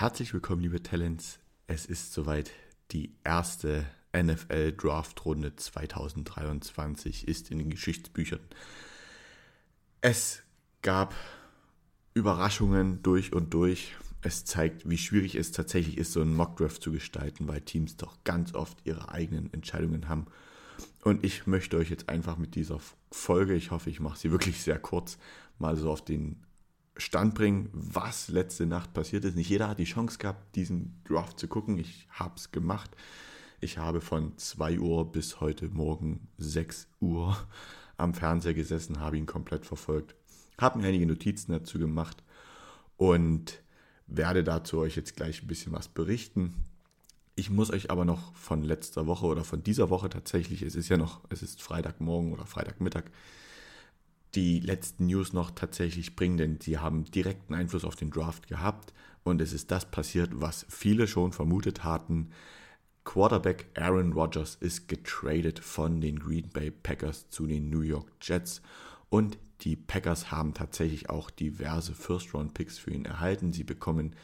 Herzlich willkommen, liebe Talents. Es ist soweit. Die erste NFL Draft Runde 2023 ist in den Geschichtsbüchern. Es gab Überraschungen durch und durch. Es zeigt, wie schwierig es tatsächlich ist, so einen Mockdraft zu gestalten, weil Teams doch ganz oft ihre eigenen Entscheidungen haben. Und ich möchte euch jetzt einfach mit dieser Folge, ich hoffe, ich mache sie wirklich sehr kurz, mal so auf den Stand bringen, was letzte Nacht passiert ist. Nicht jeder hat die Chance gehabt, diesen Draft zu gucken. Ich habe es gemacht. Ich habe von 2 Uhr bis heute Morgen 6 Uhr am Fernseher gesessen, habe ihn komplett verfolgt, habe mir einige Notizen dazu gemacht und werde dazu euch jetzt gleich ein bisschen was berichten. Ich muss euch aber noch von letzter Woche oder von dieser Woche tatsächlich, es ist ja noch, es ist Freitagmorgen oder Freitagmittag, die letzten News noch tatsächlich bringen, denn sie haben direkten Einfluss auf den Draft gehabt und es ist das passiert, was viele schon vermutet hatten. Quarterback Aaron Rodgers ist getradet von den Green Bay Packers zu den New York Jets und die Packers haben tatsächlich auch diverse First-Round-Picks für ihn erhalten. Sie bekommen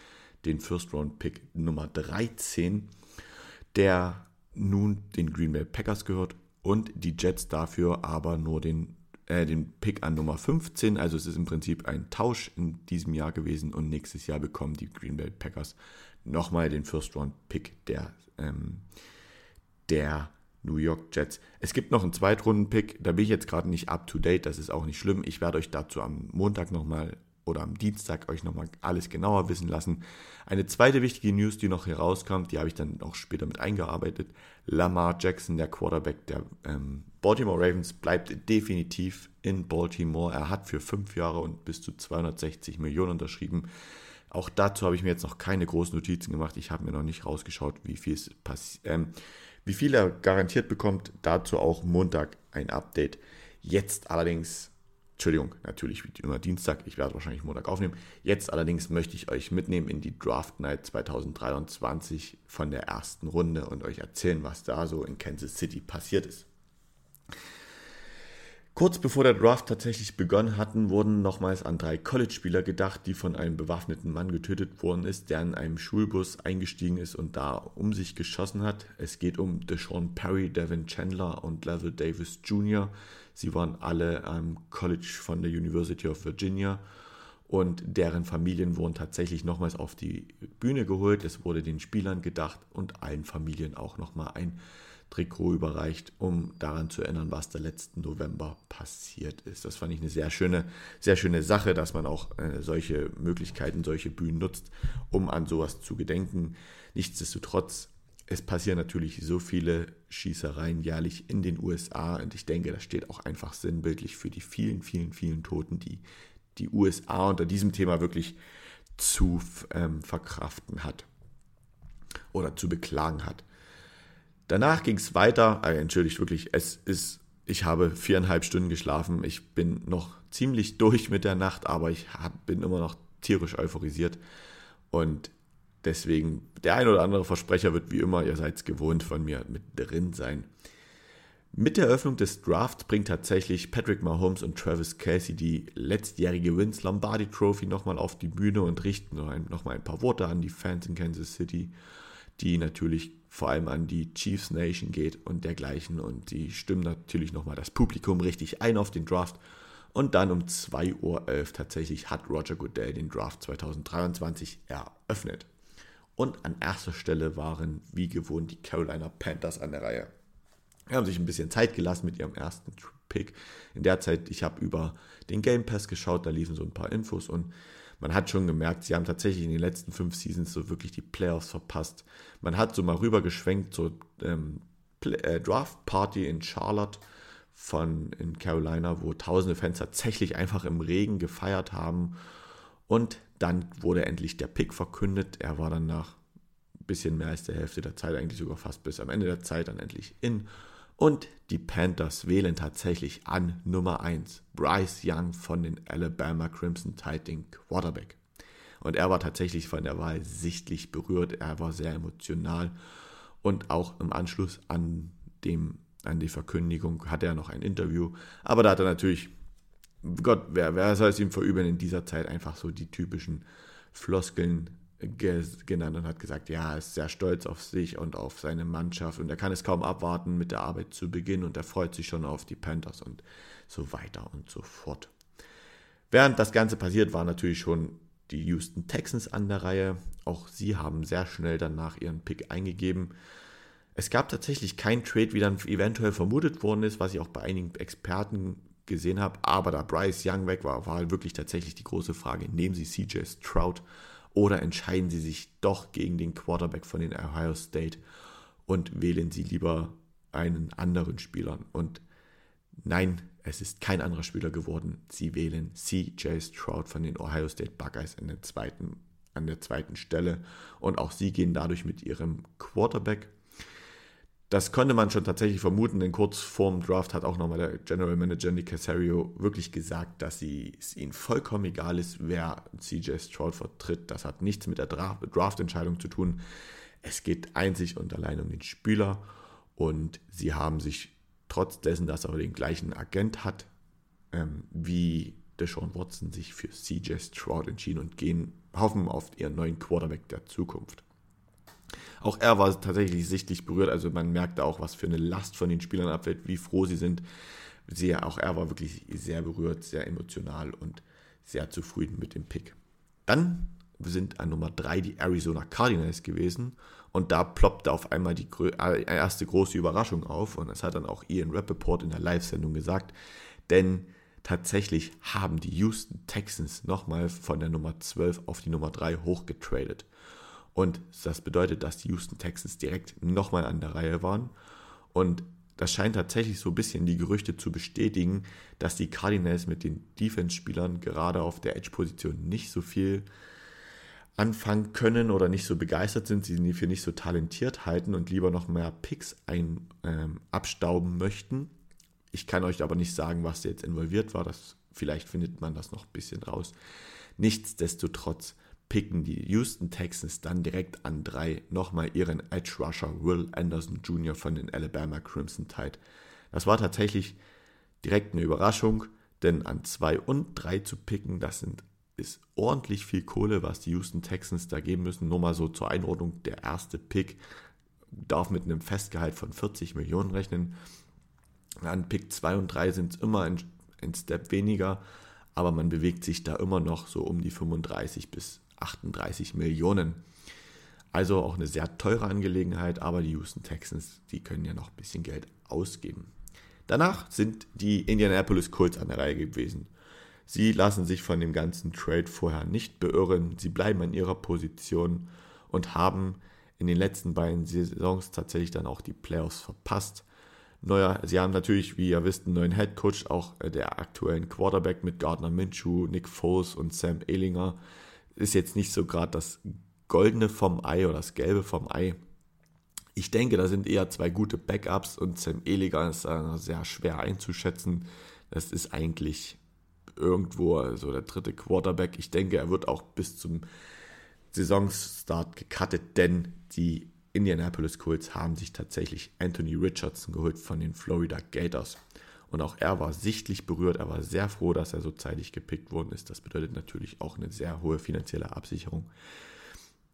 den First-Round-Pick Nummer 13, der nun den Green Bay Packers gehört und die Jets dafür aber nur den äh, den Pick an Nummer 15. Also es ist im Prinzip ein Tausch in diesem Jahr gewesen und nächstes Jahr bekommen die Green Bay Packers nochmal den First-Round-Pick der, ähm, der New York Jets. Es gibt noch einen Zweitrunden-Pick, da bin ich jetzt gerade nicht up to date, das ist auch nicht schlimm. Ich werde euch dazu am Montag nochmal oder am Dienstag euch nochmal alles genauer wissen lassen. Eine zweite wichtige News, die noch herauskommt, die habe ich dann auch später mit eingearbeitet. Lamar Jackson, der Quarterback der ähm, Baltimore Ravens, bleibt definitiv in Baltimore. Er hat für fünf Jahre und bis zu 260 Millionen unterschrieben. Auch dazu habe ich mir jetzt noch keine großen Notizen gemacht. Ich habe mir noch nicht rausgeschaut, wie viel, ähm, wie viel er garantiert bekommt. Dazu auch Montag ein Update. Jetzt allerdings Entschuldigung, natürlich wie immer Dienstag, ich werde wahrscheinlich Montag aufnehmen. Jetzt allerdings möchte ich euch mitnehmen in die Draft Night 2023 von der ersten Runde und euch erzählen, was da so in Kansas City passiert ist. Kurz bevor der Draft tatsächlich begonnen hatten, wurden nochmals an drei College-Spieler gedacht, die von einem bewaffneten Mann getötet worden ist, der in einem Schulbus eingestiegen ist und da um sich geschossen hat. Es geht um Deshaun Perry, Devin Chandler und Level Davis Jr. Sie waren alle am College von der University of Virginia und deren Familien wurden tatsächlich nochmals auf die Bühne geholt. Es wurde den Spielern gedacht und allen Familien auch nochmal ein Trikot überreicht, um daran zu erinnern, was der letzten November passiert ist. Das fand ich eine sehr schöne, sehr schöne Sache, dass man auch äh, solche Möglichkeiten, solche Bühnen nutzt, um an sowas zu gedenken. Nichtsdestotrotz, es passieren natürlich so viele Schießereien jährlich in den USA und ich denke, das steht auch einfach sinnbildlich für die vielen, vielen, vielen Toten, die die USA unter diesem Thema wirklich zu ähm, verkraften hat oder zu beklagen hat. Danach ging es weiter. Äh, entschuldigt wirklich, es ist, ich habe viereinhalb Stunden geschlafen. Ich bin noch ziemlich durch mit der Nacht, aber ich hab, bin immer noch tierisch euphorisiert. Und deswegen, der ein oder andere Versprecher wird wie immer, ihr seid es gewohnt, von mir mit drin sein. Mit der Eröffnung des Drafts bringt tatsächlich Patrick Mahomes und Travis Casey die letztjährige Wins Lombardi Trophy nochmal auf die Bühne und richten nochmal ein paar Worte an die Fans in Kansas City, die natürlich vor allem an die Chiefs Nation geht und dergleichen. Und die stimmen natürlich nochmal das Publikum richtig ein auf den Draft. Und dann um 2.11 Uhr tatsächlich hat Roger Goodell den Draft 2023 eröffnet. Und an erster Stelle waren wie gewohnt die Carolina Panthers an der Reihe. Sie haben sich ein bisschen Zeit gelassen mit ihrem ersten Pick. In der Zeit, ich habe über den Game Pass geschaut, da liefen so ein paar Infos und man hat schon gemerkt, sie haben tatsächlich in den letzten fünf Seasons so wirklich die Playoffs verpasst. Man hat so mal rübergeschwenkt zur ähm, äh, Draft Party in Charlotte von in Carolina, wo tausende Fans tatsächlich einfach im Regen gefeiert haben. Und dann wurde endlich der Pick verkündet. Er war dann nach ein bisschen mehr als der Hälfte der Zeit, eigentlich sogar fast bis am Ende der Zeit, dann endlich in. Und die Panthers wählen tatsächlich an Nummer 1 Bryce Young von den Alabama Crimson den Quarterback. Und er war tatsächlich von der Wahl sichtlich berührt, er war sehr emotional und auch im Anschluss an, dem, an die Verkündigung hatte er noch ein Interview, aber da hat er natürlich, Gott, wer, wer soll es ihm verüben in dieser Zeit, einfach so die typischen Floskeln genannt und hat gesagt, ja, er ist sehr stolz auf sich und auf seine Mannschaft und er kann es kaum abwarten, mit der Arbeit zu beginnen und er freut sich schon auf die Panthers und so weiter und so fort. Während das Ganze passiert, war natürlich schon die Houston Texans an der Reihe. Auch sie haben sehr schnell danach ihren Pick eingegeben. Es gab tatsächlich kein Trade, wie dann eventuell vermutet worden ist, was ich auch bei einigen Experten gesehen habe. Aber da Bryce Young weg war, war halt wirklich tatsächlich die große Frage, nehmen Sie CJ Stroud oder entscheiden Sie sich doch gegen den Quarterback von den Ohio State und wählen Sie lieber einen anderen Spieler. Und nein, es ist kein anderer Spieler geworden. Sie wählen CJ Stroud von den Ohio State Buckeyes an der zweiten, an der zweiten Stelle. Und auch sie gehen dadurch mit ihrem Quarterback das konnte man schon tatsächlich vermuten, denn kurz vorm Draft hat auch nochmal der General Manager Nick Casario wirklich gesagt, dass sie, es ihnen vollkommen egal ist, wer CJ Stroud vertritt. Das hat nichts mit der Draft-Entscheidung zu tun. Es geht einzig und allein um den Spieler und sie haben sich trotz dessen, dass er den gleichen Agent hat, ähm, wie Deshaun Watson, sich für CJ Stroud entschieden und gehen, hoffen auf ihren neuen Quarterback der Zukunft. Auch er war tatsächlich sichtlich berührt, also man merkte auch, was für eine Last von den Spielern abfällt, wie froh sie sind. Sehr, auch er war wirklich sehr berührt, sehr emotional und sehr zufrieden mit dem Pick. Dann sind an Nummer 3 die Arizona Cardinals gewesen und da ploppte auf einmal die äh, erste große Überraschung auf und das hat dann auch Ian Rappaport in der Live-Sendung gesagt, denn tatsächlich haben die Houston Texans nochmal von der Nummer 12 auf die Nummer 3 hochgetradet. Und das bedeutet, dass die Houston Texans direkt nochmal an der Reihe waren. Und das scheint tatsächlich so ein bisschen die Gerüchte zu bestätigen, dass die Cardinals mit den Defense-Spielern gerade auf der Edge-Position nicht so viel anfangen können oder nicht so begeistert sind, sie für nicht so talentiert halten und lieber noch mehr Picks ein, ähm, abstauben möchten. Ich kann euch aber nicht sagen, was jetzt involviert war. Das, vielleicht findet man das noch ein bisschen raus. Nichtsdestotrotz picken die Houston Texans dann direkt an drei nochmal ihren Edge Rusher Will Anderson Jr. von den Alabama Crimson Tide. Das war tatsächlich direkt eine Überraschung, denn an zwei und drei zu picken, das sind, ist ordentlich viel Kohle, was die Houston Texans da geben müssen. Nur mal so zur Einordnung, der erste Pick darf mit einem Festgehalt von 40 Millionen rechnen. An Pick 2 und 3 sind es immer ein, ein Step weniger, aber man bewegt sich da immer noch so um die 35 bis 38 Millionen. Also auch eine sehr teure Angelegenheit, aber die Houston Texans, die können ja noch ein bisschen Geld ausgeben. Danach sind die Indianapolis Colts an der Reihe gewesen. Sie lassen sich von dem ganzen Trade vorher nicht beirren. Sie bleiben an ihrer Position und haben in den letzten beiden Saisons tatsächlich dann auch die Playoffs verpasst. Neuer, sie haben natürlich, wie ihr wisst, einen neuen Head Coach, auch äh, der aktuellen Quarterback mit Gardner Minshew, Nick Foles und Sam Ehlinger ist jetzt nicht so gerade das Goldene vom Ei oder das Gelbe vom Ei. Ich denke, da sind eher zwei gute Backups und Sam Eliger ist sehr schwer einzuschätzen. Das ist eigentlich irgendwo so also der dritte Quarterback. Ich denke, er wird auch bis zum Saisonstart gecuttet, denn die Indianapolis Colts haben sich tatsächlich Anthony Richardson geholt von den Florida Gators. Und auch er war sichtlich berührt. Er war sehr froh, dass er so zeitig gepickt worden ist. Das bedeutet natürlich auch eine sehr hohe finanzielle Absicherung.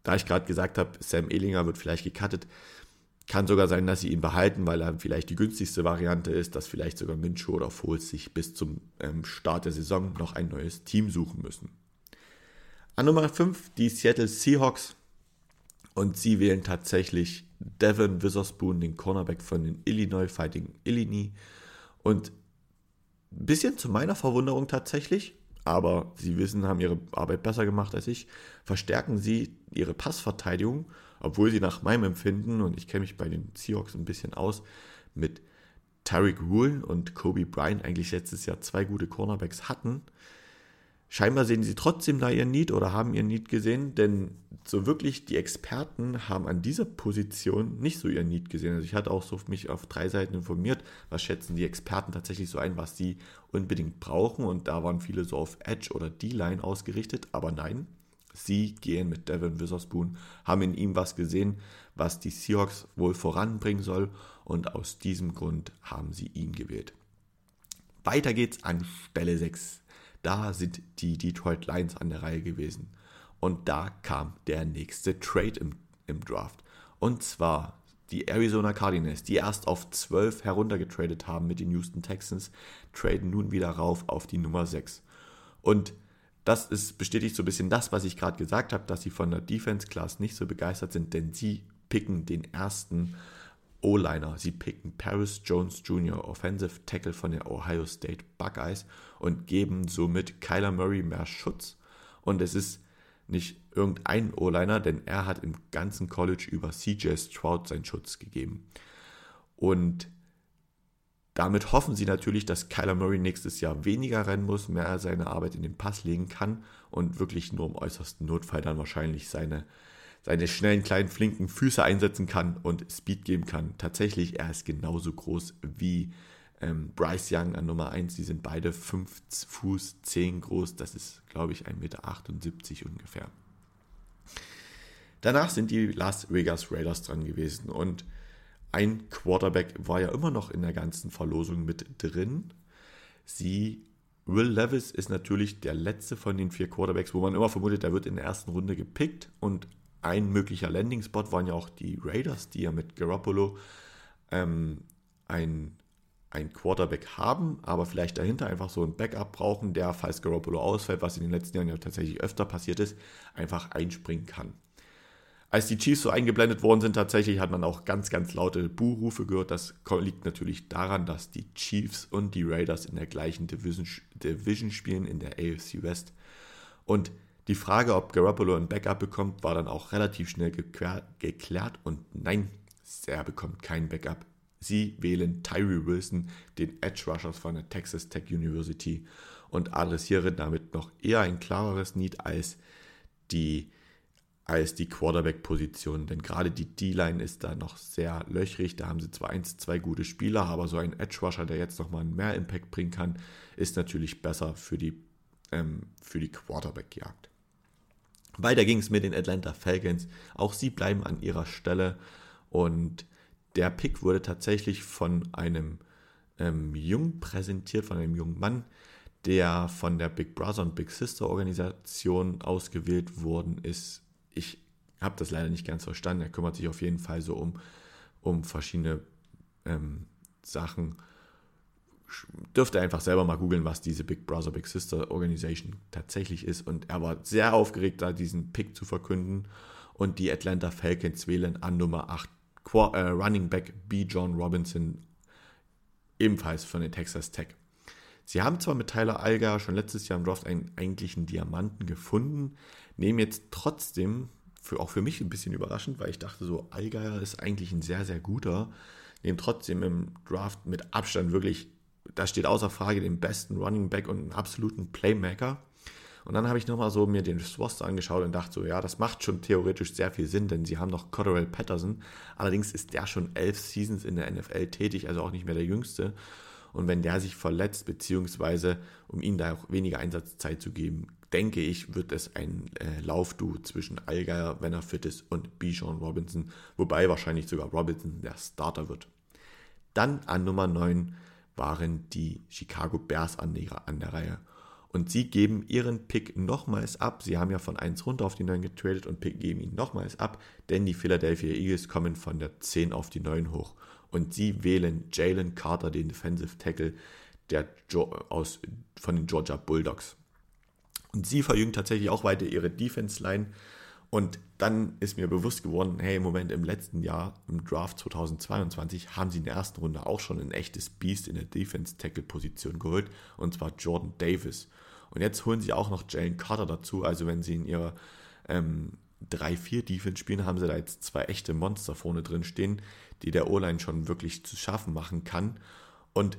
Da ich gerade gesagt habe, Sam Ehlinger wird vielleicht gecuttet, kann sogar sein, dass sie ihn behalten, weil er vielleicht die günstigste Variante ist, dass vielleicht sogar Minshew oder Foles sich bis zum ähm, Start der Saison noch ein neues Team suchen müssen. An Nummer 5 die Seattle Seahawks und sie wählen tatsächlich Devin Witherspoon, den Cornerback von den Illinois Fighting Illini. Und ein bisschen zu meiner Verwunderung tatsächlich, aber sie wissen, haben ihre Arbeit besser gemacht als ich, verstärken sie ihre Passverteidigung, obwohl sie nach meinem Empfinden, und ich kenne mich bei den Seahawks ein bisschen aus, mit Tariq Rule und Kobe Bryant eigentlich letztes Jahr zwei gute Cornerbacks hatten, Scheinbar sehen sie trotzdem da ihren Need oder haben ihren Need gesehen, denn so wirklich die Experten haben an dieser Position nicht so ihren Need gesehen. Also ich hatte auch so mich auf drei Seiten informiert, was schätzen die Experten tatsächlich so ein, was sie unbedingt brauchen und da waren viele so auf Edge oder D-Line ausgerichtet, aber nein, sie gehen mit Devin Witherspoon, haben in ihm was gesehen, was die Seahawks wohl voranbringen soll und aus diesem Grund haben sie ihn gewählt. Weiter geht's an Stelle 6 da sind die Detroit Lions an der Reihe gewesen. Und da kam der nächste Trade im, im Draft. Und zwar die Arizona Cardinals, die erst auf 12 heruntergetradet haben mit den Houston Texans, traden nun wieder rauf auf die Nummer 6. Und das ist, bestätigt so ein bisschen das, was ich gerade gesagt habe, dass sie von der Defense Class nicht so begeistert sind, denn sie picken den ersten O-Liner. Sie picken Paris Jones Jr., Offensive Tackle von der Ohio State Buckeyes und geben somit Kyler Murray mehr Schutz. Und es ist nicht irgendein O-Liner, denn er hat im ganzen College über CJ Stroud seinen Schutz gegeben. Und damit hoffen sie natürlich, dass Kyler Murray nächstes Jahr weniger rennen muss, mehr seine Arbeit in den Pass legen kann und wirklich nur im äußersten Notfall dann wahrscheinlich seine, seine schnellen, kleinen, flinken Füße einsetzen kann und Speed geben kann. Tatsächlich, er ist genauso groß wie ähm, Bryce Young an Nummer 1. Die sind beide 5 Fuß 10 groß. Das ist, glaube ich, 1,78 Meter ungefähr. Danach sind die Las Vegas Raiders dran gewesen und ein Quarterback war ja immer noch in der ganzen Verlosung mit drin. Sie, Will Levis ist natürlich der letzte von den vier Quarterbacks, wo man immer vermutet, der wird in der ersten Runde gepickt. Und ein möglicher Landing-Spot waren ja auch die Raiders, die ja mit Garoppolo ähm, ein, ein Quarterback haben, aber vielleicht dahinter einfach so ein Backup brauchen, der, falls Garoppolo ausfällt, was in den letzten Jahren ja tatsächlich öfter passiert ist, einfach einspringen kann. Als die Chiefs so eingeblendet worden sind, tatsächlich hat man auch ganz, ganz laute Buhrufe gehört. Das liegt natürlich daran, dass die Chiefs und die Raiders in der gleichen Division, Division spielen, in der AFC West. Und die Frage, ob Garoppolo ein Backup bekommt, war dann auch relativ schnell geklärt. Und nein, er bekommt kein Backup. Sie wählen Tyree Wilson, den Edge Rushers von der Texas Tech University, und adressieren damit noch eher ein klareres Need als die als die Quarterback-Position. Denn gerade die D-Line ist da noch sehr löchrig. Da haben sie zwar eins, zwei gute Spieler, aber so ein Edge-Rusher, der jetzt nochmal mehr Impact bringen kann, ist natürlich besser für die, ähm, für die Quarterback-Jagd. Weiter ging es mit den Atlanta Falcons. Auch sie bleiben an ihrer Stelle und der Pick wurde tatsächlich von einem ähm, Jung präsentiert, von einem jungen Mann, der von der Big Brother und Big Sister Organisation ausgewählt worden ist ich habe das leider nicht ganz verstanden. Er kümmert sich auf jeden Fall so um, um verschiedene ähm, Sachen. Dürfte einfach selber mal googeln, was diese Big Brother Big Sister Organisation tatsächlich ist. Und er war sehr aufgeregt, da diesen Pick zu verkünden. Und die Atlanta Falcons wählen an Nummer 8 Qu äh, Running Back B. John Robinson, ebenfalls von den Texas Tech. Sie haben zwar mit Tyler Alger schon letztes Jahr im Draft einen eigentlichen Diamanten gefunden, nehmen jetzt trotzdem, für, auch für mich ein bisschen überraschend, weil ich dachte so, Allgeier ist eigentlich ein sehr, sehr guter, nehmen trotzdem im Draft mit Abstand wirklich, da steht außer Frage, den besten Running Back und einen absoluten Playmaker. Und dann habe ich nochmal so mir den Roster angeschaut und dachte so, ja, das macht schon theoretisch sehr viel Sinn, denn sie haben noch Cotterell Patterson. Allerdings ist der schon elf Seasons in der NFL tätig, also auch nicht mehr der jüngste. Und wenn der sich verletzt, beziehungsweise um ihm da auch weniger Einsatzzeit zu geben, denke ich, wird es ein äh, Laufduo zwischen Allgeier, wenn er fit ist, und Bijan Robinson, wobei wahrscheinlich sogar Robinson der Starter wird. Dann an Nummer 9 waren die Chicago Bears an der, an der Reihe. Und sie geben ihren Pick nochmals ab. Sie haben ja von 1 runter auf die 9 getradet und Pick geben ihn nochmals ab, denn die Philadelphia Eagles kommen von der 10 auf die 9 hoch. Und sie wählen Jalen Carter, den Defensive Tackle der aus, von den Georgia Bulldogs. Und sie verjüngt tatsächlich auch weiter ihre Defense-Line. Und dann ist mir bewusst geworden, hey, im Moment im letzten Jahr, im Draft 2022, haben sie in der ersten Runde auch schon ein echtes Beast in der Defense-Tackle-Position geholt, und zwar Jordan Davis. Und jetzt holen sie auch noch Jalen Carter dazu. Also wenn sie in ihrer ähm, 3-4-Defense spielen, haben sie da jetzt zwei echte Monster vorne drin stehen, die der O-Line schon wirklich zu schaffen machen kann. Und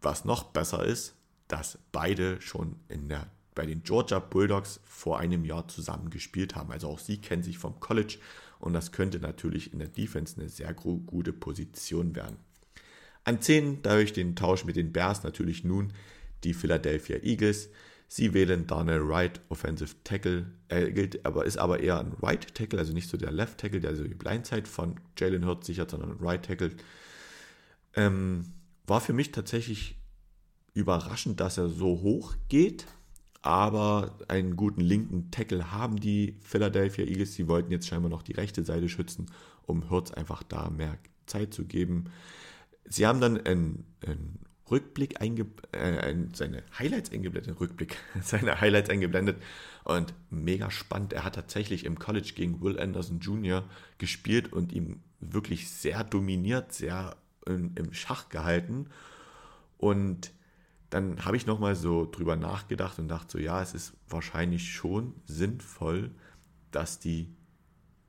was noch besser ist, dass beide schon in der bei den Georgia Bulldogs vor einem Jahr zusammen gespielt haben. Also auch sie kennen sich vom College und das könnte natürlich in der Defense eine sehr gute Position werden. An 10 dadurch den Tausch mit den Bears natürlich nun die Philadelphia Eagles. Sie wählen Darnell Wright, Offensive Tackle, er gilt aber, ist aber eher ein Right Tackle, also nicht so der Left Tackle, der so die Blindside von Jalen Hurts sichert, sondern ein Right Tackle. Ähm, war für mich tatsächlich überraschend, dass er so hoch geht. Aber einen guten linken Tackle haben die Philadelphia Eagles. Sie wollten jetzt scheinbar noch die rechte Seite schützen, um Hurts einfach da mehr Zeit zu geben. Sie haben dann einen, einen Rückblick einge äh, seine Highlights eingeblendet, Rückblick, seine Highlights eingeblendet und mega spannend. Er hat tatsächlich im College gegen Will Anderson Jr. gespielt und ihm wirklich sehr dominiert, sehr in, im Schach gehalten und dann habe ich nochmal so drüber nachgedacht und dachte so, ja, es ist wahrscheinlich schon sinnvoll, dass die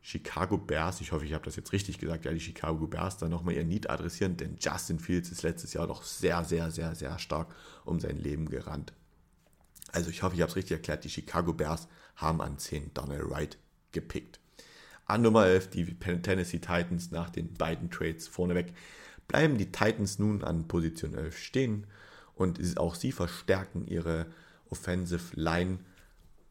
Chicago Bears, ich hoffe, ich habe das jetzt richtig gesagt, ja, die Chicago Bears da nochmal ihr Need adressieren, denn Justin Fields ist letztes Jahr doch sehr, sehr, sehr, sehr stark um sein Leben gerannt. Also ich hoffe, ich habe es richtig erklärt, die Chicago Bears haben an 10 Donald Wright gepickt. An Nummer 11 die Tennessee Titans nach den beiden Trades vorneweg. Bleiben die Titans nun an Position 11 stehen und auch sie verstärken ihre Offensive Line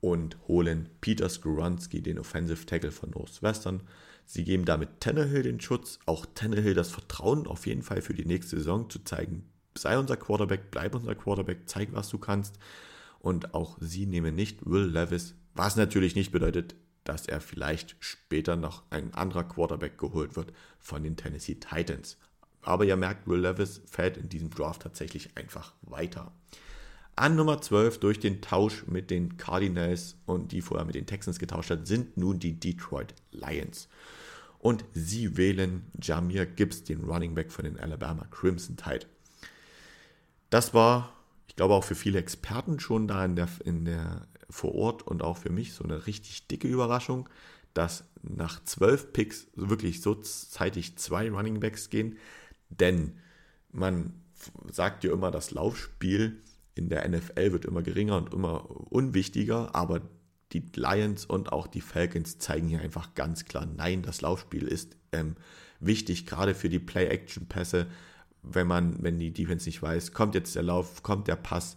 und holen Peter Skoronski, den Offensive Tackle von Northwestern. Sie geben damit Tannehill den Schutz, auch Tannehill das Vertrauen auf jeden Fall für die nächste Saison zu zeigen, sei unser Quarterback, bleib unser Quarterback, zeig, was du kannst. Und auch sie nehmen nicht Will Levis, was natürlich nicht bedeutet, dass er vielleicht später noch ein anderer Quarterback geholt wird von den Tennessee Titans. Aber ihr merkt, Will Levis fällt in diesem Draft tatsächlich einfach weiter. An Nummer 12 durch den Tausch mit den Cardinals und die vorher mit den Texans getauscht hat, sind nun die Detroit Lions. Und sie wählen Jamir Gibbs, den Running Back von den Alabama Crimson Tide. Das war, ich glaube, auch für viele Experten schon da in der, in der vor Ort und auch für mich so eine richtig dicke Überraschung, dass nach zwölf Picks wirklich so zeitig zwei Running Backs gehen. Denn man sagt ja immer, das Laufspiel in der NFL wird immer geringer und immer unwichtiger, aber die Lions und auch die Falcons zeigen hier einfach ganz klar, nein, das Laufspiel ist ähm, wichtig, gerade für die Play-Action-Pässe, wenn man, wenn die Defense nicht weiß, kommt jetzt der Lauf, kommt der Pass.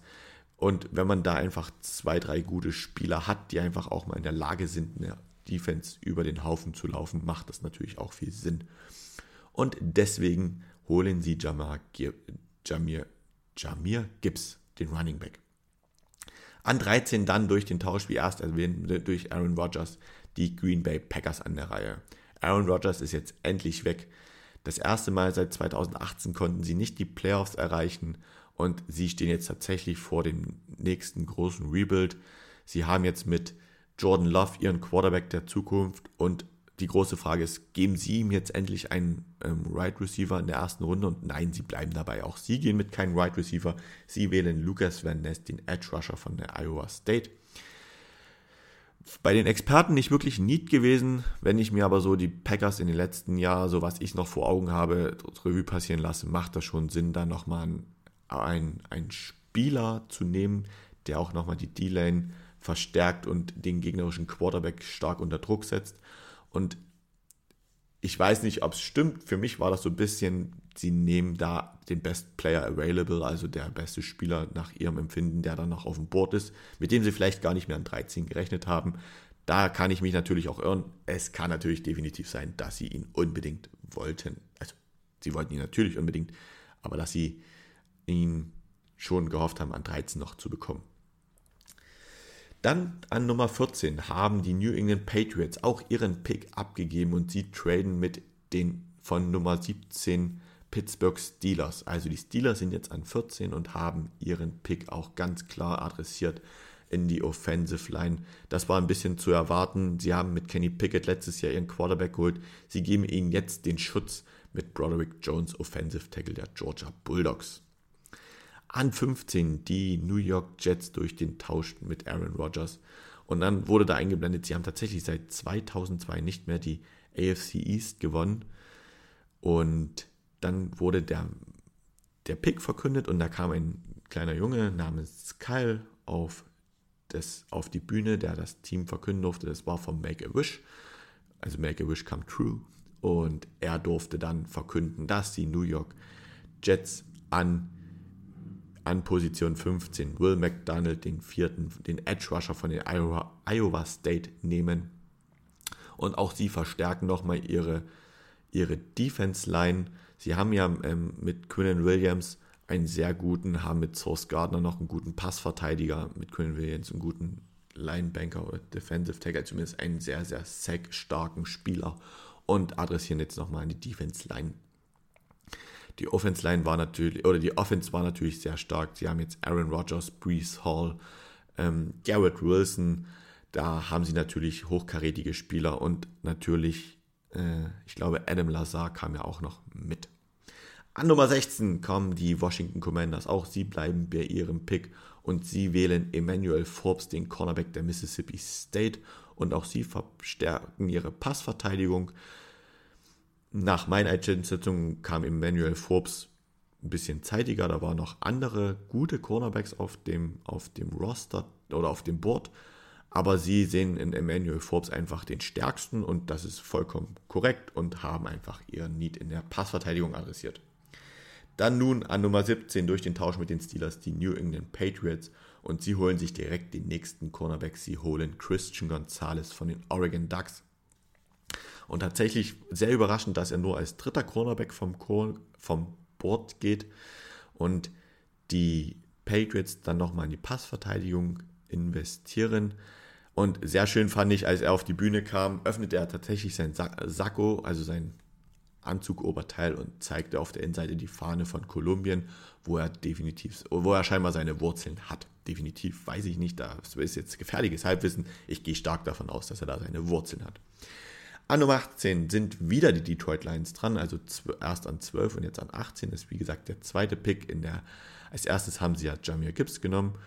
Und wenn man da einfach zwei, drei gute Spieler hat, die einfach auch mal in der Lage sind, eine Defense über den Haufen zu laufen, macht das natürlich auch viel Sinn. Und deswegen holen sie Jamar, Jamir, Jamir Gibbs, den Running Back. An 13 dann durch den Tausch, wie erst erwähnt, durch Aaron Rodgers, die Green Bay Packers an der Reihe. Aaron Rodgers ist jetzt endlich weg. Das erste Mal seit 2018 konnten sie nicht die Playoffs erreichen und sie stehen jetzt tatsächlich vor dem nächsten großen Rebuild. Sie haben jetzt mit Jordan Love ihren Quarterback der Zukunft und die große Frage ist, geben Sie ihm jetzt endlich einen ähm, Right Receiver in der ersten Runde? Und nein, Sie bleiben dabei. Auch Sie gehen mit keinem Right Receiver. Sie wählen Lucas Van Ness, den Edge Rusher von der Iowa State. Bei den Experten nicht wirklich Need gewesen, wenn ich mir aber so die Packers in den letzten Jahren, so was ich noch vor Augen habe, Revue passieren lasse, macht das schon Sinn, da nochmal einen, einen Spieler zu nehmen, der auch nochmal die D-Lane verstärkt und den gegnerischen Quarterback stark unter Druck setzt. Und ich weiß nicht, ob es stimmt. Für mich war das so ein bisschen, sie nehmen da den Best Player Available, also der beste Spieler nach ihrem Empfinden, der dann noch auf dem Board ist, mit dem sie vielleicht gar nicht mehr an 13 gerechnet haben. Da kann ich mich natürlich auch irren. Es kann natürlich definitiv sein, dass sie ihn unbedingt wollten. Also, sie wollten ihn natürlich unbedingt, aber dass sie ihn schon gehofft haben, an 13 noch zu bekommen. Dann an Nummer 14 haben die New England Patriots auch ihren Pick abgegeben und sie traden mit den von Nummer 17 Pittsburgh Steelers. Also die Steelers sind jetzt an 14 und haben ihren Pick auch ganz klar adressiert in die Offensive Line. Das war ein bisschen zu erwarten. Sie haben mit Kenny Pickett letztes Jahr ihren Quarterback geholt. Sie geben ihnen jetzt den Schutz mit Broderick Jones, Offensive Tackle der Georgia Bulldogs an 15 die New York Jets durch den Tausch mit Aaron Rodgers. Und dann wurde da eingeblendet, sie haben tatsächlich seit 2002 nicht mehr die AFC East gewonnen. Und dann wurde der, der Pick verkündet und da kam ein kleiner Junge namens Kyle auf, das, auf die Bühne, der das Team verkünden durfte. Das war vom Make-A-Wish, also Make-A-Wish Come True. Und er durfte dann verkünden, dass die New York Jets an an Position 15 Will McDonald, den vierten, den Edge Rusher von den Iowa, Iowa State nehmen. Und auch sie verstärken nochmal ihre, ihre Defense Line. Sie haben ja ähm, mit Quinnen Williams einen sehr guten, haben mit Source Gardner noch einen guten Passverteidiger, mit Quinn Williams einen guten Linebanker oder Defensive Tackle, zumindest einen sehr, sehr sack-starken Spieler und adressieren jetzt nochmal an die Defense Line. Die Offense Line war natürlich, oder die Offense war natürlich sehr stark. Sie haben jetzt Aaron Rodgers, Brees Hall, ähm, Garrett Wilson. Da haben sie natürlich hochkarätige Spieler und natürlich, äh, ich glaube, Adam Lazar kam ja auch noch mit. An Nummer 16 kommen die Washington Commanders. Auch sie bleiben bei ihrem Pick und sie wählen Emmanuel Forbes, den Cornerback der Mississippi State. Und auch sie verstärken ihre Passverteidigung. Nach meiner Einschätzung kam Emmanuel Forbes ein bisschen zeitiger. Da waren noch andere gute Cornerbacks auf dem, auf dem Roster oder auf dem Board. Aber sie sehen in Emmanuel Forbes einfach den stärksten und das ist vollkommen korrekt und haben einfach ihren Need in der Passverteidigung adressiert. Dann nun an Nummer 17 durch den Tausch mit den Steelers die New England Patriots und sie holen sich direkt den nächsten Cornerback. Sie holen Christian Gonzalez von den Oregon Ducks. Und tatsächlich sehr überraschend, dass er nur als dritter Cornerback vom, vom Board geht und die Patriots dann nochmal in die Passverteidigung investieren. Und sehr schön fand ich, als er auf die Bühne kam, öffnete er tatsächlich sein Sakko, also sein Anzugoberteil und zeigte auf der Innenseite die Fahne von Kolumbien, wo er definitiv, wo er scheinbar seine Wurzeln hat. Definitiv weiß ich nicht, das ist jetzt gefährliches Halbwissen. Ich gehe stark davon aus, dass er da seine Wurzeln hat. An Nummer 18 sind wieder die Detroit Lions dran, also erst an 12 und jetzt an 18 Das ist wie gesagt der zweite Pick in der, als erstes haben sie ja Jamir Gibbs genommen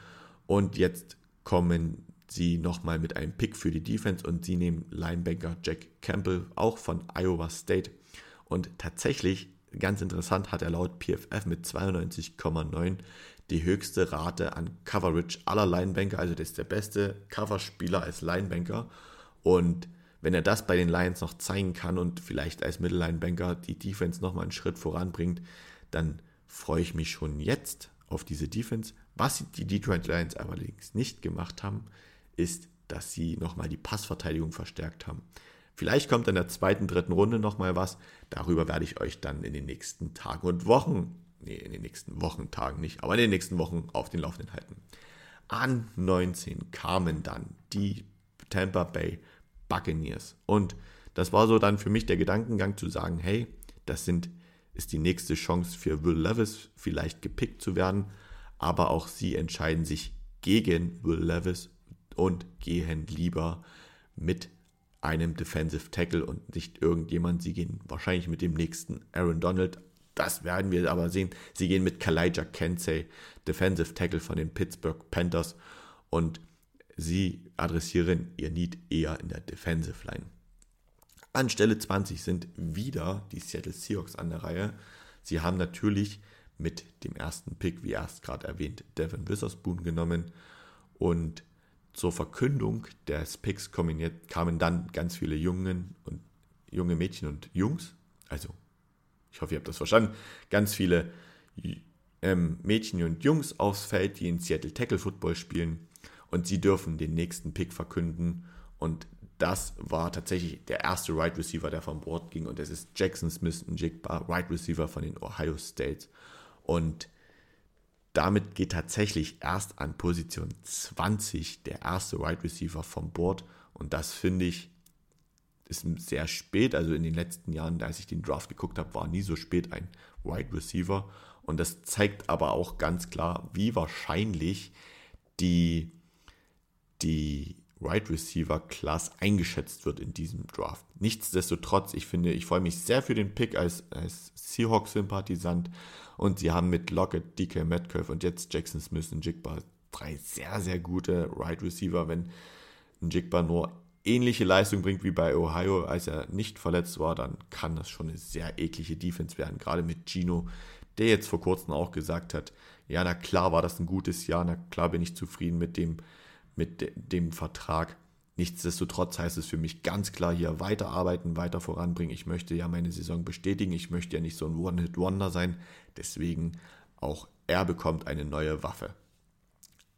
und jetzt kommen sie nochmal mit einem Pick für die Defense und sie nehmen Linebanker Jack Campbell, auch von Iowa State. Und tatsächlich, ganz interessant, hat er laut PFF mit 92,9 die höchste Rate an Coverage aller Linebanker. Also das ist der beste Coverspieler als Linebanker. Und wenn er das bei den Lions noch zeigen kann und vielleicht als Mittellinebanker die Defense nochmal einen Schritt voranbringt, dann freue ich mich schon jetzt auf diese Defense. Was die Detroit Lions allerdings nicht gemacht haben, ist, dass sie nochmal die Passverteidigung verstärkt haben. Vielleicht kommt in der zweiten, dritten Runde nochmal was. Darüber werde ich euch dann in den nächsten Tagen und Wochen, nee, in den nächsten Wochen, Tagen nicht, aber in den nächsten Wochen auf den Laufenden halten. An 19 kamen dann die Tampa Bay Buccaneers. Und das war so dann für mich der Gedankengang zu sagen, hey, das sind, ist die nächste Chance für Will Levis vielleicht gepickt zu werden. Aber auch sie entscheiden sich gegen Will Levis und gehen lieber mit einem Defensive Tackle und nicht irgendjemand. Sie gehen wahrscheinlich mit dem nächsten Aaron Donald. Das werden wir aber sehen. Sie gehen mit Kalijah Kensey, Defensive Tackle von den Pittsburgh Panthers. Und sie adressieren ihr Need eher in der Defensive Line. An Stelle 20 sind wieder die Seattle Seahawks an der Reihe. Sie haben natürlich mit dem ersten Pick, wie erst gerade erwähnt, Devin Witherspoon genommen und zur Verkündung des Picks kamen dann ganz viele Jungen und junge Mädchen und Jungs, also ich hoffe, ihr habt das verstanden, ganz viele ähm, Mädchen und Jungs aufs Feld, die in Seattle Tackle Football spielen und sie dürfen den nächsten Pick verkünden und das war tatsächlich der erste Wide right Receiver, der vom Board ging und das ist Jackson Smith, ein Wide right Receiver von den Ohio States und damit geht tatsächlich erst an Position 20 der erste Wide right Receiver vom Board. Und das finde ich ist sehr spät. Also in den letzten Jahren, als ich den Draft geguckt habe, war nie so spät ein Wide Receiver. Und das zeigt aber auch ganz klar, wie wahrscheinlich die, die Wide Receiver Class eingeschätzt wird in diesem Draft. Nichtsdestotrotz, ich finde, ich freue mich sehr für den Pick als, als Seahawks-Sympathisant und sie haben mit Lockett, DK Metcalf und jetzt Jackson Smith und Jigba drei sehr, sehr gute Right Receiver. Wenn ein Jigba nur ähnliche Leistung bringt wie bei Ohio, als er nicht verletzt war, dann kann das schon eine sehr eklige Defense werden. Gerade mit Gino, der jetzt vor kurzem auch gesagt hat, ja, na klar war das ein gutes Jahr, na klar bin ich zufrieden mit dem, mit de dem Vertrag. Nichtsdestotrotz heißt es für mich ganz klar hier weiterarbeiten, weiter voranbringen. Ich möchte ja meine Saison bestätigen. Ich möchte ja nicht so ein One-Hit-Wonder sein. Deswegen auch er bekommt eine neue Waffe.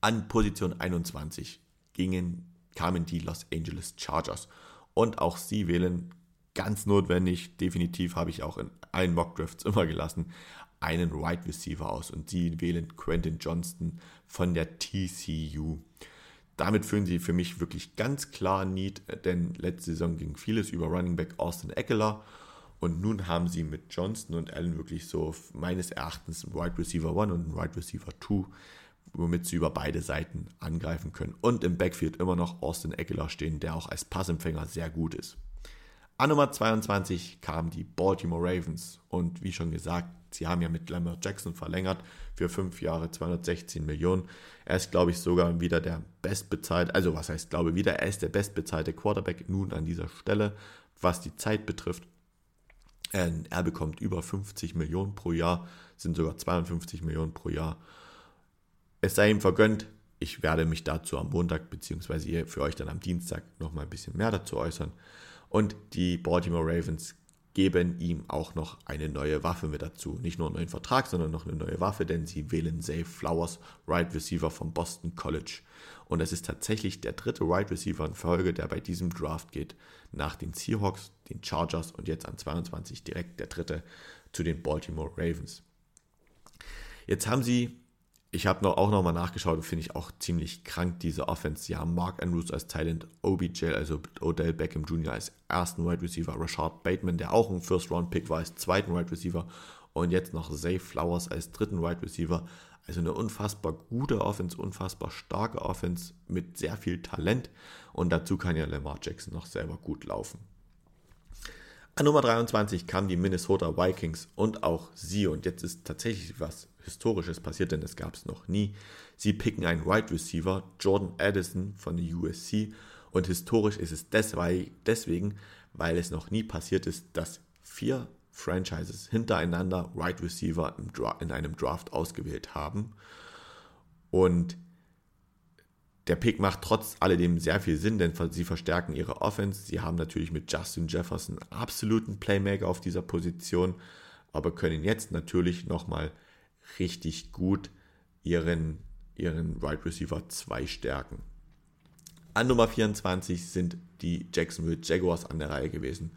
An Position 21 gingen, kamen die Los Angeles Chargers. Und auch sie wählen ganz notwendig, definitiv habe ich auch in allen Mockdrafts immer gelassen, einen Wide right Receiver aus und sie wählen Quentin Johnston von der TCU. Damit führen sie für mich wirklich ganz klar Need, denn letzte Saison ging vieles über Running Back Austin Eckler und nun haben sie mit Johnston und Allen wirklich so meines Erachtens einen Wide Receiver 1 und einen Wide Receiver 2, womit sie über beide Seiten angreifen können. Und im Backfield immer noch Austin Eckler stehen, der auch als Passempfänger sehr gut ist. An Nummer 22 kamen die Baltimore Ravens. Und wie schon gesagt, sie haben ja mit Lamar Jackson verlängert für fünf Jahre 216 Millionen. Er ist, glaube ich, sogar wieder der bestbezahlte, also was heißt, glaube wieder, er ist der bestbezahlte Quarterback nun an dieser Stelle, was die Zeit betrifft. Er bekommt über 50 Millionen pro Jahr, sind sogar 52 Millionen pro Jahr. Es sei ihm vergönnt. Ich werde mich dazu am Montag beziehungsweise für euch dann am Dienstag nochmal ein bisschen mehr dazu äußern. Und die Baltimore Ravens geben ihm auch noch eine neue Waffe mit dazu. Nicht nur einen neuen Vertrag, sondern noch eine neue Waffe, denn sie wählen Zay Flowers, Right Receiver vom Boston College. Und es ist tatsächlich der dritte Right Receiver in Folge, der bei diesem Draft geht. Nach den Seahawks, den Chargers und jetzt an 22 direkt der dritte zu den Baltimore Ravens. Jetzt haben sie ich habe noch, auch nochmal nachgeschaut und finde ich auch ziemlich krank, diese Offense. Sie haben Mark Andrews als Talent, OBJ, also Odell Beckham Jr. als ersten Wide Receiver, Rashard Bateman, der auch ein First-Round-Pick war, als zweiten Wide Receiver und jetzt noch Zay Flowers als dritten Wide Receiver. Also eine unfassbar gute Offense, unfassbar starke Offense mit sehr viel Talent und dazu kann ja Lamar Jackson noch selber gut laufen. An Nummer 23 kamen die Minnesota Vikings und auch sie und jetzt ist tatsächlich was Historisches passiert, denn das gab es noch nie. Sie picken einen Wide Receiver, Jordan Addison von der USC. Und historisch ist es deswegen, weil es noch nie passiert ist, dass vier Franchises hintereinander Wide Receiver in einem Draft ausgewählt haben. Und der Pick macht trotz alledem sehr viel Sinn, denn sie verstärken ihre Offense. Sie haben natürlich mit Justin Jefferson absoluten Playmaker auf dieser Position, aber können jetzt natürlich nochmal richtig gut ihren, ihren Wide Receiver 2 stärken. An Nummer 24 sind die Jacksonville Jaguars an der Reihe gewesen.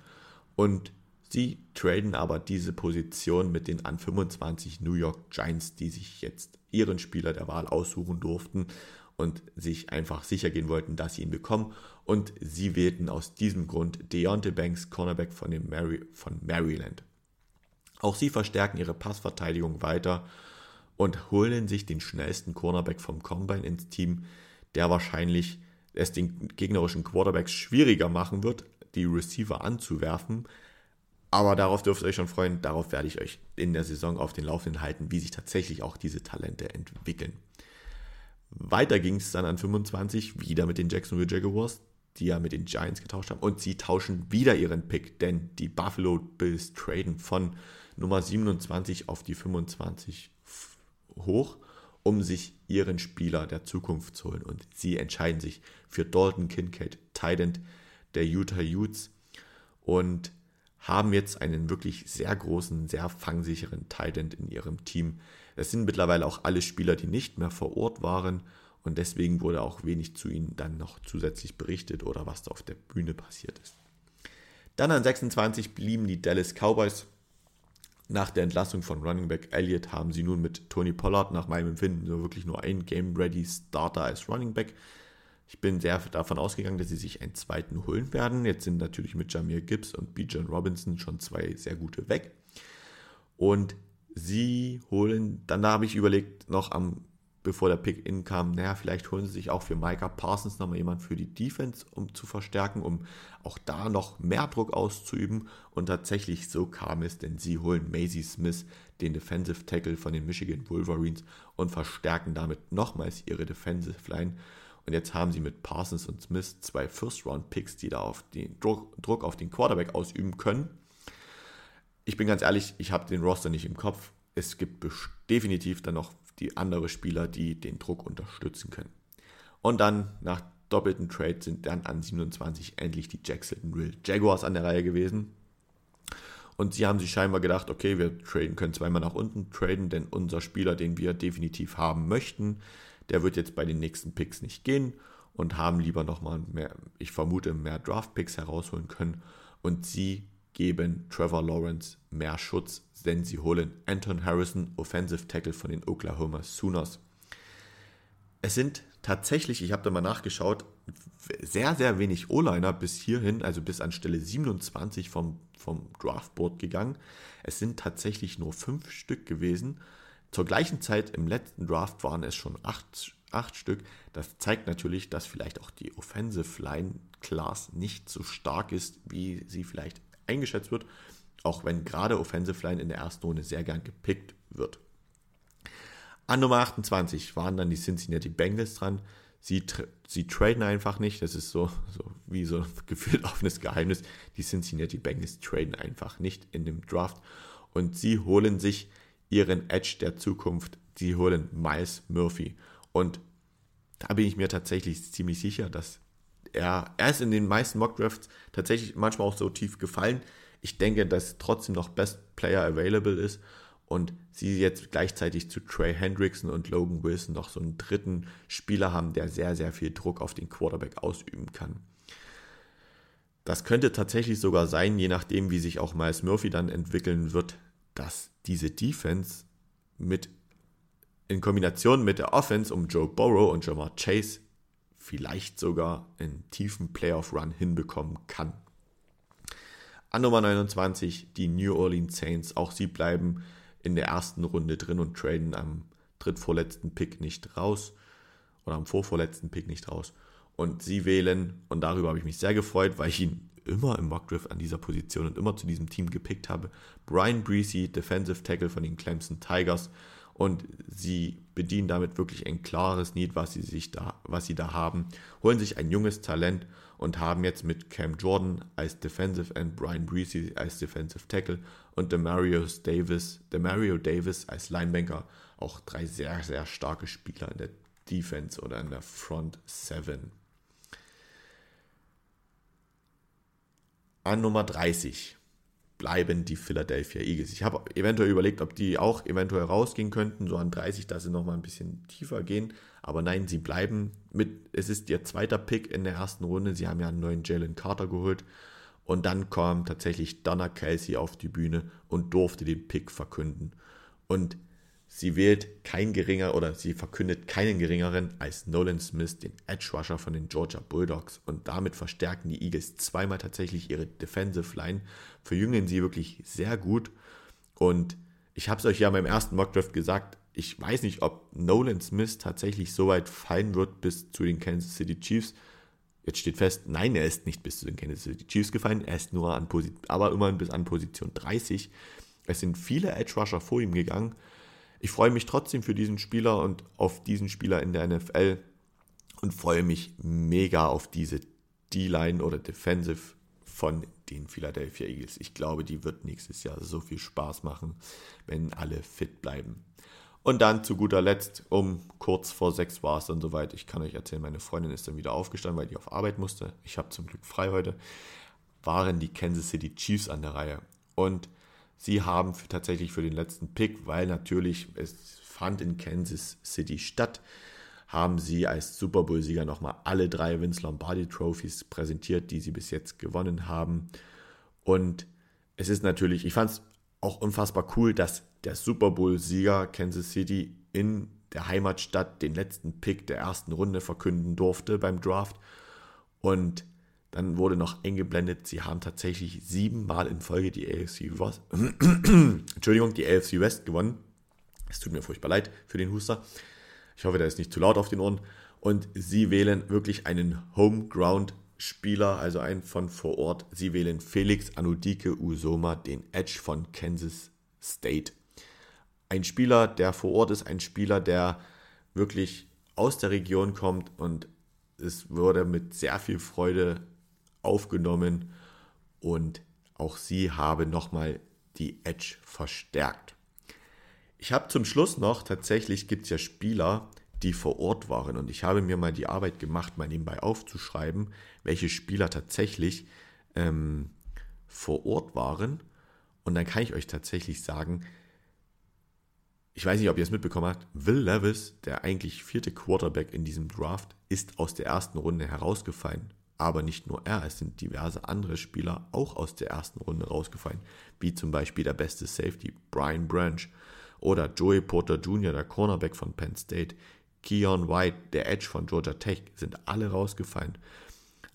Und sie traden aber diese Position mit den an 25 New York Giants, die sich jetzt ihren Spieler der Wahl aussuchen durften und sich einfach sicher gehen wollten, dass sie ihn bekommen. Und sie wählten aus diesem Grund Deontay Banks, Cornerback von, Mary, von Maryland. Auch sie verstärken ihre Passverteidigung weiter und holen sich den schnellsten Cornerback vom Combine ins Team, der wahrscheinlich es den gegnerischen Quarterbacks schwieriger machen wird, die Receiver anzuwerfen. Aber darauf dürft ihr euch schon freuen, darauf werde ich euch in der Saison auf den Laufenden halten, wie sich tatsächlich auch diese Talente entwickeln. Weiter ging es dann an 25 wieder mit den Jacksonville Jaguars die ja mit den Giants getauscht haben. Und sie tauschen wieder ihren Pick, denn die Buffalo Bills traden von Nummer 27 auf die 25 hoch, um sich ihren Spieler der Zukunft zu holen. Und sie entscheiden sich für Dalton Kincaid, Titan der Utah Utes und haben jetzt einen wirklich sehr großen, sehr fangsicheren Titan in ihrem Team. Das sind mittlerweile auch alle Spieler, die nicht mehr vor Ort waren und deswegen wurde auch wenig zu ihnen dann noch zusätzlich berichtet oder was da auf der Bühne passiert ist. Dann an 26 blieben die Dallas Cowboys. Nach der Entlassung von Running Back Elliott haben sie nun mit Tony Pollard nach meinem Empfinden nur wirklich nur ein Game-Ready Starter als Running Back. Ich bin sehr davon ausgegangen, dass sie sich einen zweiten holen werden. Jetzt sind natürlich mit Jamir Gibbs und Bijan Robinson schon zwei sehr gute weg. Und sie holen, dann habe ich überlegt, noch am bevor der Pick-In kam, naja, vielleicht holen sie sich auch für Micah Parsons nochmal jemand für die Defense, um zu verstärken, um auch da noch mehr Druck auszuüben. Und tatsächlich so kam es, denn sie holen Maisie Smith, den Defensive Tackle von den Michigan Wolverines, und verstärken damit nochmals ihre Defensive Line. Und jetzt haben sie mit Parsons und Smith zwei First-Round-Picks, die da auf den Druck, Druck auf den Quarterback ausüben können. Ich bin ganz ehrlich, ich habe den Roster nicht im Kopf. Es gibt definitiv dann noch die andere Spieler, die den Druck unterstützen können. Und dann nach doppelten Trade sind dann an 27 endlich die Jacksonville Jaguars an der Reihe gewesen. Und sie haben sich scheinbar gedacht, okay, wir traden können zweimal nach unten traden, denn unser Spieler, den wir definitiv haben möchten, der wird jetzt bei den nächsten Picks nicht gehen und haben lieber nochmal mehr, ich vermute, mehr Draft-Picks herausholen können. Und sie geben Trevor Lawrence mehr Schutz, denn sie holen Anton Harrison, Offensive Tackle von den Oklahoma Sooners. Es sind tatsächlich, ich habe da mal nachgeschaut, sehr, sehr wenig O-Liner bis hierhin, also bis an Stelle 27 vom, vom Draftboard gegangen. Es sind tatsächlich nur fünf Stück gewesen. Zur gleichen Zeit im letzten Draft waren es schon acht, acht Stück. Das zeigt natürlich, dass vielleicht auch die Offensive Line Class nicht so stark ist, wie sie vielleicht eingeschätzt wird, auch wenn gerade Offensive Line in der ersten Runde sehr gern gepickt wird. An Nummer 28 waren dann die Cincinnati Bengals dran. Sie, sie traden einfach nicht. Das ist so, so wie so gefühlt offenes Geheimnis. Die Cincinnati Bengals traden einfach nicht in dem Draft. Und sie holen sich ihren Edge der Zukunft. Sie holen Miles Murphy. Und da bin ich mir tatsächlich ziemlich sicher, dass er, er ist in den meisten Mockdrafts tatsächlich manchmal auch so tief gefallen. Ich denke, dass trotzdem noch Best Player available ist und sie jetzt gleichzeitig zu Trey Hendrickson und Logan Wilson noch so einen dritten Spieler haben, der sehr, sehr viel Druck auf den Quarterback ausüben kann. Das könnte tatsächlich sogar sein, je nachdem, wie sich auch Miles Murphy dann entwickeln wird, dass diese Defense mit in Kombination mit der Offense um Joe Burrow und Jamar Chase vielleicht sogar einen tiefen Playoff-Run hinbekommen kann. An Nummer 29 die New Orleans Saints. Auch sie bleiben in der ersten Runde drin und traden am drittvorletzten Pick nicht raus oder am vorvorletzten Pick nicht raus. Und sie wählen, und darüber habe ich mich sehr gefreut, weil ich ihn immer im Mockdrift an dieser Position und immer zu diesem Team gepickt habe. Brian Breesy, Defensive Tackle von den Clemson Tigers und sie bedienen damit wirklich ein klares Need, was sie sich da, was sie da haben, holen sich ein junges Talent und haben jetzt mit Cam Jordan als Defensive End, Brian Breesy als Defensive Tackle und Demario Davis, Demario Davis als Linebanker auch drei sehr, sehr starke Spieler in der Defense oder in der Front Seven. An Nummer 30 bleiben die Philadelphia Eagles. Ich habe eventuell überlegt, ob die auch eventuell rausgehen könnten, so an 30, dass sie nochmal ein bisschen tiefer gehen. Aber nein, sie bleiben mit, es ist ihr zweiter Pick in der ersten Runde. Sie haben ja einen neuen Jalen Carter geholt. Und dann kam tatsächlich Donna Kelsey auf die Bühne und durfte den Pick verkünden. Und Sie wählt kein geringer oder sie verkündet keinen geringeren als Nolan Smith, den Edge Rusher von den Georgia Bulldogs. Und damit verstärken die Eagles zweimal tatsächlich ihre Defensive Line, verjüngen sie wirklich sehr gut. Und ich habe es euch ja beim ersten Mockdraft gesagt, ich weiß nicht, ob Nolan Smith tatsächlich so weit fallen wird bis zu den Kansas City Chiefs. Jetzt steht fest, nein, er ist nicht bis zu den Kansas City Chiefs gefallen, er ist nur an Position, aber immerhin bis an Position 30. Es sind viele Edge Rusher vor ihm gegangen ich freue mich trotzdem für diesen Spieler und auf diesen Spieler in der NFL und freue mich mega auf diese D-Line oder Defensive von den Philadelphia Eagles. Ich glaube, die wird nächstes Jahr so viel Spaß machen, wenn alle fit bleiben. Und dann zu guter Letzt, um kurz vor sechs war es dann soweit. Ich kann euch erzählen, meine Freundin ist dann wieder aufgestanden, weil die auf Arbeit musste. Ich habe zum Glück frei heute. Waren die Kansas City Chiefs an der Reihe. Und Sie haben für, tatsächlich für den letzten Pick, weil natürlich es fand in Kansas City statt, haben sie als Super Bowl-Sieger nochmal alle drei Vince Lombardi Trophies präsentiert, die sie bis jetzt gewonnen haben. Und es ist natürlich, ich fand es auch unfassbar cool, dass der Super Bowl-Sieger Kansas City in der Heimatstadt den letzten Pick der ersten Runde verkünden durfte beim Draft. Und dann wurde noch eingeblendet, sie haben tatsächlich siebenmal in Folge die AFC West, Entschuldigung, die AFC West gewonnen. Es tut mir furchtbar leid für den Huster. Ich hoffe, der ist nicht zu laut auf den Ohren. Und sie wählen wirklich einen Homeground-Spieler, also einen von vor Ort. Sie wählen Felix Anudike Usoma, den Edge von Kansas State. Ein Spieler, der vor Ort ist, ein Spieler, der wirklich aus der Region kommt und es wurde mit sehr viel Freude aufgenommen und auch sie haben nochmal die Edge verstärkt. Ich habe zum Schluss noch, tatsächlich gibt es ja Spieler, die vor Ort waren und ich habe mir mal die Arbeit gemacht, mal nebenbei aufzuschreiben, welche Spieler tatsächlich ähm, vor Ort waren und dann kann ich euch tatsächlich sagen, ich weiß nicht, ob ihr es mitbekommen habt, Will Levis, der eigentlich vierte Quarterback in diesem Draft, ist aus der ersten Runde herausgefallen Aber nicht nur er, es sind diverse andere Spieler auch aus der ersten Runde rausgefallen, wie zum Beispiel der beste Safety Brian Branch oder Joey Porter Jr., der Cornerback von Penn State, Keon White, der Edge von Georgia Tech, sind alle rausgefallen.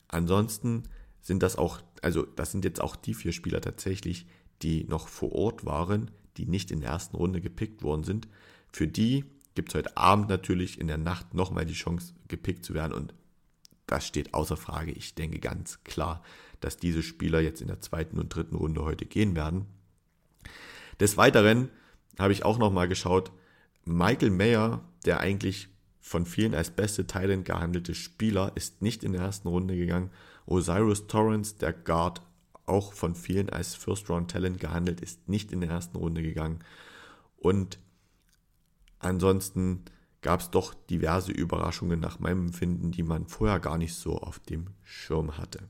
Ansonsten sind das auch, also das sind jetzt auch die vier Spieler tatsächlich, die noch vor Ort waren, die nicht in der ersten Runde gepickt worden sind. Für die gibt es heute Abend natürlich in der Nacht nochmal die Chance, gepickt zu werden. Und das steht außer Frage. Ich denke ganz klar, dass diese Spieler jetzt in der zweiten und dritten Runde heute gehen werden. Des Weiteren habe ich auch nochmal geschaut, Michael Mayer, der eigentlich von vielen als beste Thailand gehandelte Spieler, ist nicht in der ersten Runde gegangen. Osiris Torrance, der Guard, auch von vielen als First-Round-Talent gehandelt, ist nicht in der ersten Runde gegangen. Und ansonsten gab es doch diverse Überraschungen nach meinem Empfinden, die man vorher gar nicht so auf dem Schirm hatte.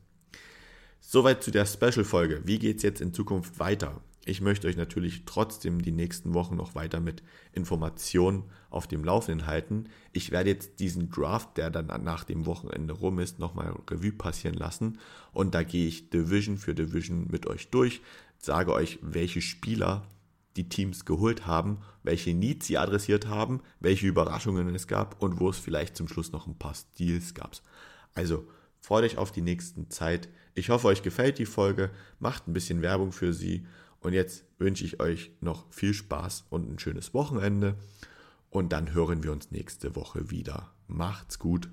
Soweit zu der Special-Folge. Wie geht es jetzt in Zukunft weiter? Ich möchte euch natürlich trotzdem die nächsten Wochen noch weiter mit Informationen auf dem Laufenden halten. Ich werde jetzt diesen Draft, der dann nach dem Wochenende rum ist, nochmal Revue passieren lassen. Und da gehe ich Division für Division mit euch durch, sage euch, welche Spieler die Teams geholt haben, welche Needs sie adressiert haben, welche Überraschungen es gab und wo es vielleicht zum Schluss noch ein paar Steals gab. Also freut euch auf die nächsten Zeit. Ich hoffe, euch gefällt die Folge. Macht ein bisschen Werbung für sie und jetzt wünsche ich euch noch viel Spaß und ein schönes Wochenende. Und dann hören wir uns nächste Woche wieder. Macht's gut.